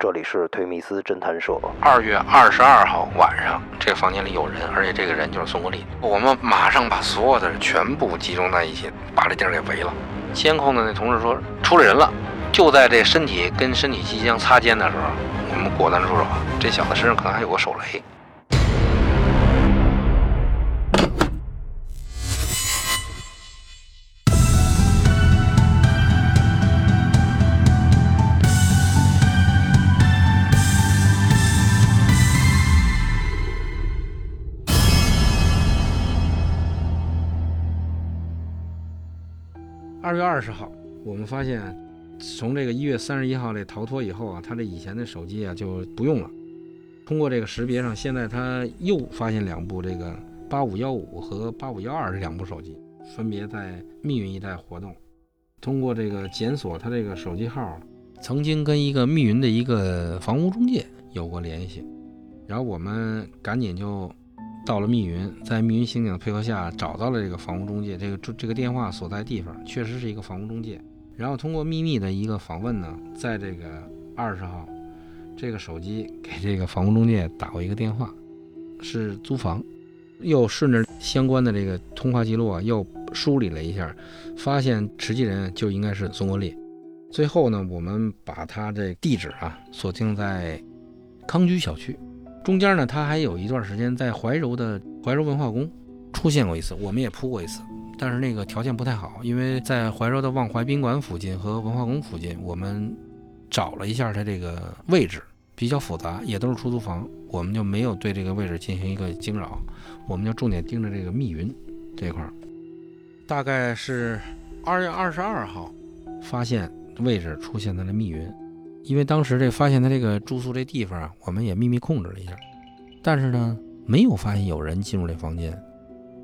这里是推密斯侦探社。二月二十二号晚上，这个房间里有人，而且这个人就是宋国立。我们马上把所有的人全部集中在一起，把这地儿给围了。监控的那同事说出了人了，就在这身体跟身体即将擦肩的时候，我们果断出手。这小子身上可能还有个手雷。二月二十号，我们发现，从这个一月三十一号这逃脱以后啊，他这以前的手机啊就不用了。通过这个识别上，现在他又发现两部这个八五幺五和八五幺二这两部手机，分别在密云一带活动。通过这个检索他这个手机号，曾经跟一个密云的一个房屋中介有过联系，然后我们赶紧就。到了密云，在密云刑警的配合下，找到了这个房屋中介。这个这个电话所在地方确实是一个房屋中介。然后通过秘密的一个访问呢，在这个二十号，这个手机给这个房屋中介打过一个电话，是租房。又顺着相关的这个通话记录啊，又梳理了一下，发现实际人就应该是孙国立。最后呢，我们把他这地址啊锁定在康居小区。中间呢，他还有一段时间在怀柔的怀柔文化宫出现过一次，我们也扑过一次，但是那个条件不太好，因为在怀柔的望怀宾馆附近和文化宫附近，我们找了一下他这个位置比较复杂，也都是出租房，我们就没有对这个位置进行一个惊扰，我们就重点盯着这个密云这块儿。大概是二月二十二号，发现位置出现在了密云。因为当时这发现他这个住宿这地方啊，我们也秘密控制了一下，但是呢，没有发现有人进入这房间。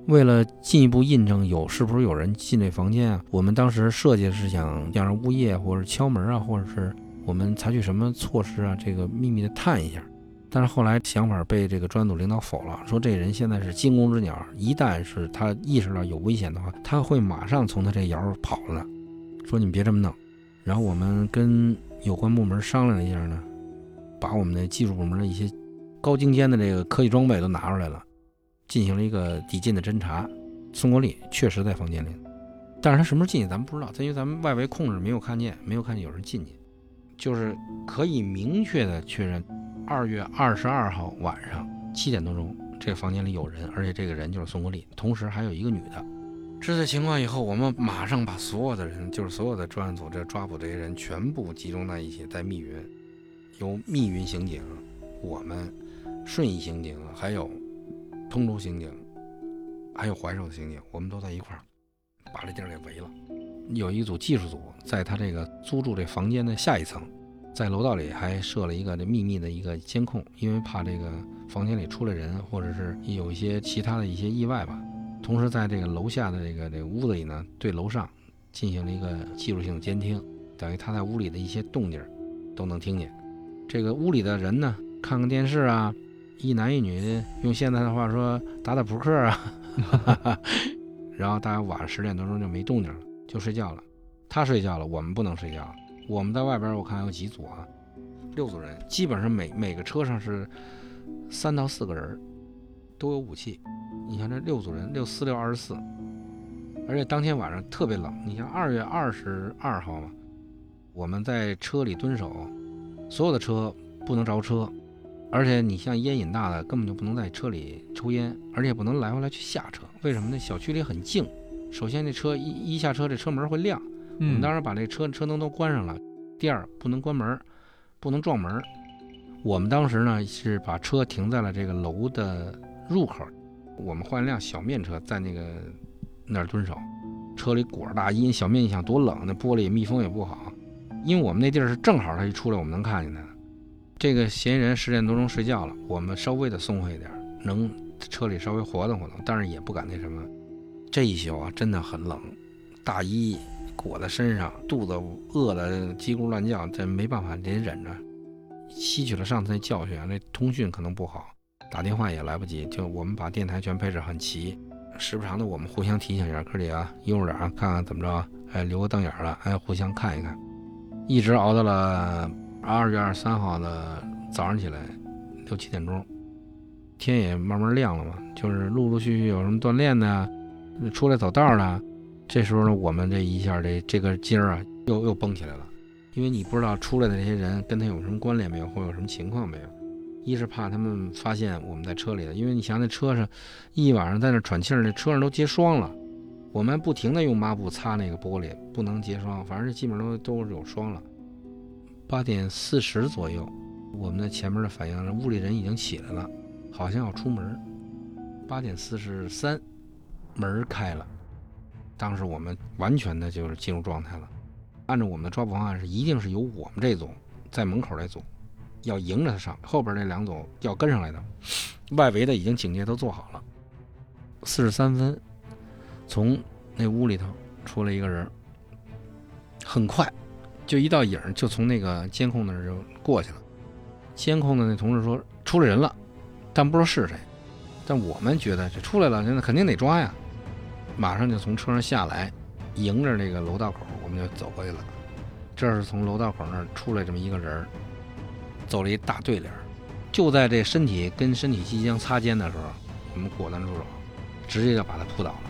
为了进一步印证有是不是有人进这房间啊，我们当时设计是想让物业或者敲门啊，或者是我们采取什么措施啊，这个秘密的探一下。但是后来想法被这个专案组领导否了，说这人现在是惊弓之鸟，一旦是他意识到有危险的话，他会马上从他这窑跑了。说你们别这么弄。然后我们跟有关部门商量了一下呢，把我们的技术部门的一些高精尖的这个科技装备都拿出来了，进行了一个抵近的侦查。宋国立确实在房间里，但是他什么时候进去咱们不知道，因为咱们外围控制没有看见，没有看见有人进去。就是可以明确的确认，二月二十二号晚上七点多钟，这个房间里有人，而且这个人就是宋国立，同时还有一个女的。知道情况以后，我们马上把所有的人，就是所有的专案组这抓捕这些人，全部集中在一起，在密云，由密云刑警、我们顺义刑警，还有通州刑警，还有怀柔的刑警，我们都在一块儿，把这地儿给围了。有一组技术组在他这个租住这房间的下一层，在楼道里还设了一个这秘密的一个监控，因为怕这个房间里出来人，或者是有一些其他的一些意外吧。同时，在这个楼下的这个这个屋子里呢，对楼上进行了一个技术性的监听，等于他在屋里的一些动静都能听见。这个屋里的人呢，看看电视啊，一男一女，用现在的话说打打扑克啊，然后大概晚上十点多钟就没动静了，就睡觉了。他睡觉了，我们不能睡觉。我们在外边，我看有几组啊，六组人，基本上每每个车上是三到四个人，都有武器。你像这六组人，六四六二十四，而且当天晚上特别冷。你像二月二十二号嘛，我们在车里蹲守，所有的车不能着车，而且你像烟瘾大的根本就不能在车里抽烟，而且不能来回来去下车。为什么呢？小区里很静，首先这车一一下车，这车门会亮。我们当时把这车车灯都关上了。第二，不能关门，不能撞门。我们当时呢是把车停在了这个楼的入口。我们换一辆小面车，在那个那儿蹲守，车里裹着大衣。小面你想多冷，那玻璃密封也不好。因为我们那地儿是正好他一出来，我们能看见他。这个嫌疑人十点多钟睡觉了，我们稍微的松快一点，能车里稍微活动活动，但是也不敢那什么。这一宿啊，真的很冷，大衣裹在身上，肚子饿得叽咕乱叫，这没办法得忍着。吸取了上次那教训，那通讯可能不好。打电话也来不及，就我们把电台全配置很齐，时不常的我们互相提醒一下，哥几个悠着点啊看看怎么着，哎，留个瞪眼了，哎，互相看一看，一直熬到了二月二十三号的早上起来六七点钟，天也慢慢亮了嘛，就是陆陆续续有什么锻炼的，出来走道的。这时候呢，我们这一下这这个筋儿啊，又又绷起来了，因为你不知道出来的这些人跟他有什么关联没有，或有什么情况没有。一是怕他们发现我们在车里的，因为你想那车上一晚上在那喘气儿，那车上都结霜了。我们不停的用抹布擦那个玻璃，不能结霜，反正基本上都都有霜了。八点四十左右，我们的前面的反应，屋里人已经起来了，好像要出门。八点四十三，门开了。当时我们完全的就是进入状态了。按照我们的抓捕方案是，一定是由我们这组在门口这组要迎着他上，后边那两组要跟上来的。外围的已经警戒都做好了。四十三分，从那屋里头出来一个人，很快就一道影就从那个监控那儿就过去了。监控的那同事说出来人了，但不知道是谁。但我们觉得这出来了，那肯定得抓呀。马上就从车上下来，迎着那个楼道口，我们就走过去了。这是从楼道口那儿出来这么一个人儿，走了一大对联。就在这身体跟身体即将擦肩的时候，我们果断出手，直接就把他扑倒了。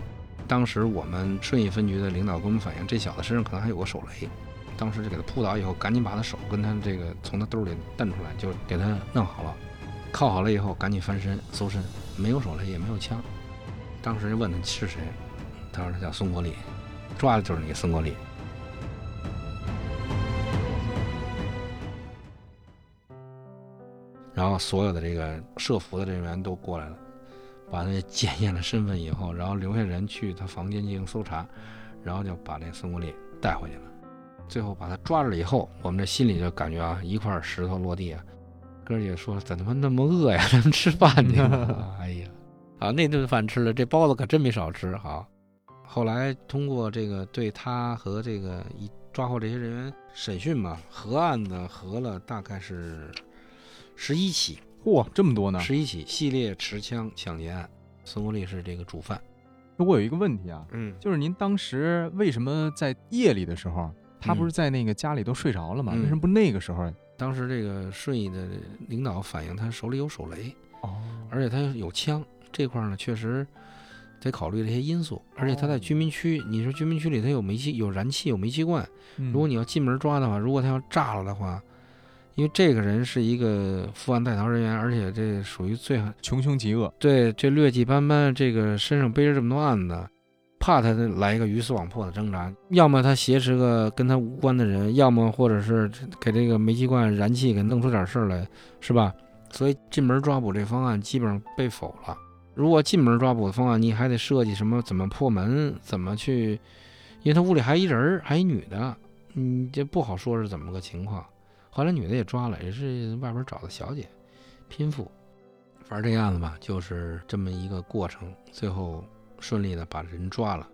当时我们顺义分局的领导跟我们反映，这小子身上可能还有个手雷。当时就给他扑倒以后，赶紧把他手跟他这个从他兜里蹬出来，就给他弄好了。铐好了以后，赶紧翻身搜身，没有手雷也没有枪。当时就问他是谁。他说他叫孙国立，抓的就是那个孙国立。然后所有的这个设伏的人员都过来了，把他检验了身份以后，然后留下人去他房间进行搜查，然后就把那孙国立带回去了。最后把他抓住了以后，我们这心里就感觉啊，一块石头落地啊。哥几个说怎他妈那么饿呀？咱们吃饭去。哎呀，啊那顿饭吃了，这包子可真没少吃哈。后来通过这个对他和这个一抓获这些人员审讯嘛，合案子合了大概是十一起，嚯，这么多呢！十一起系列持枪抢劫案，孙国立是这个主犯。我有一个问题啊，嗯，就是您当时为什么在夜里的时候，他不是在那个家里都睡着了吗？为什么不那个时候？当时这个顺义的领导反映他手里有手雷，哦，而且他有枪，这块呢确实。得考虑这些因素，而且他在居民区，你说居民区里他有煤气、有燃气、有煤气罐，如果你要进门抓的话，如果他要炸了的话，因为这个人是一个负案在逃人员，而且这属于最穷凶极恶，对，这劣迹斑斑，这个身上背着这么多案子，怕他来一个鱼死网破的挣扎，要么他挟持个跟他无关的人，要么或者是给这个煤气罐燃气给弄出点事儿来，是吧？所以进门抓捕这方案基本上被否了。如果进门抓捕的方案，你还得设计什么？怎么破门？怎么去？因为他屋里还一人，还一女的，嗯，这不好说是怎么个情况。后来女的也抓了，也是外边找的小姐，拼妇。反正这案子吧，就是这么一个过程，最后顺利的把人抓了。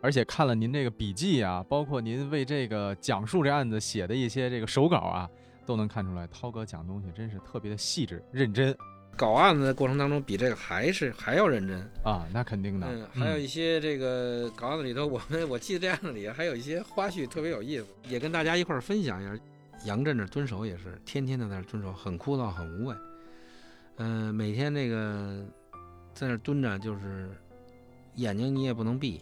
而且看了您这个笔记啊，包括您为这个讲述这案子写的一些这个手稿啊，都能看出来，涛哥讲东西真是特别的细致认真。搞案子的过程当中，比这个还是还要认真啊，那肯定的。嗯，还有一些这个搞案子里头，我们我记得这案子里还有一些花絮特别有意思，也跟大家一块儿分享一下。杨震这蹲守也是天天的在那蹲守，很枯燥，很无味。嗯，每天那个在那蹲着，就是眼睛你也不能闭，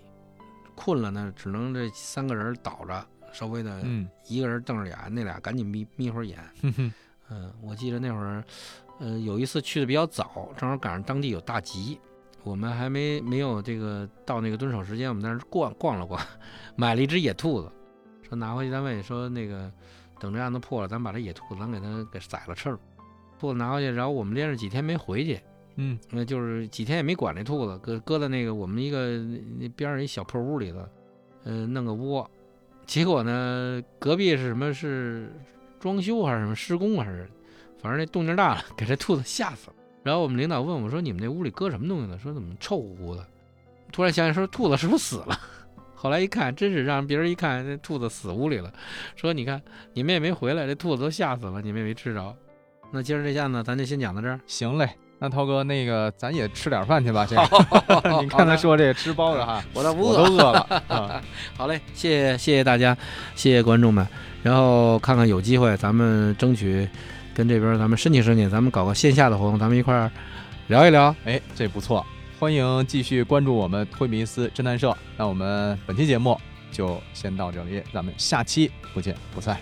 困了呢，只能这三个人倒着，稍微的，一个人瞪着眼，那俩赶紧眯眯会儿眼。嗯，我记得那会儿。呃，有一次去的比较早，正好赶上当地有大集，我们还没没有这个到那个蹲守时间，我们在那逛逛了逛，买了一只野兔子，说拿回去单位，说那个等这案子破了，咱把这野兔子咱给它给宰了吃了。兔子拿回去，然后我们连着几天没回去，嗯，那就是几天也没管这兔子，搁搁在那个我们一个那边上一小破屋里头，嗯，弄个窝，结果呢，隔壁是什么是装修还是什么施工还是？反正那动静大了，给这兔子吓死了。然后我们领导问我说：“你们那屋里搁什么东西呢？”说：“怎么臭乎乎的？”突然想起说：“兔子是不是死了？”后来一看，真是让别人一看，那兔子死屋里了。说：“你看，你们也没回来，这兔子都吓死了，你们也没吃着。”那今儿这下呢，咱就先讲到这儿。行嘞，那涛哥，那个咱也吃点饭去吧。这个，你刚才说这个吃包子哈，我倒不我都饿了。啊 好嘞，谢谢谢谢大家，谢谢观众们。然后看看有机会，咱们争取跟这边咱们申请申请，咱们搞个线下的活动，咱们一块儿聊一聊。哎，这不错，欢迎继续关注我们推迷思侦探社。那我们本期节目就先到这里，咱们下期不见不散。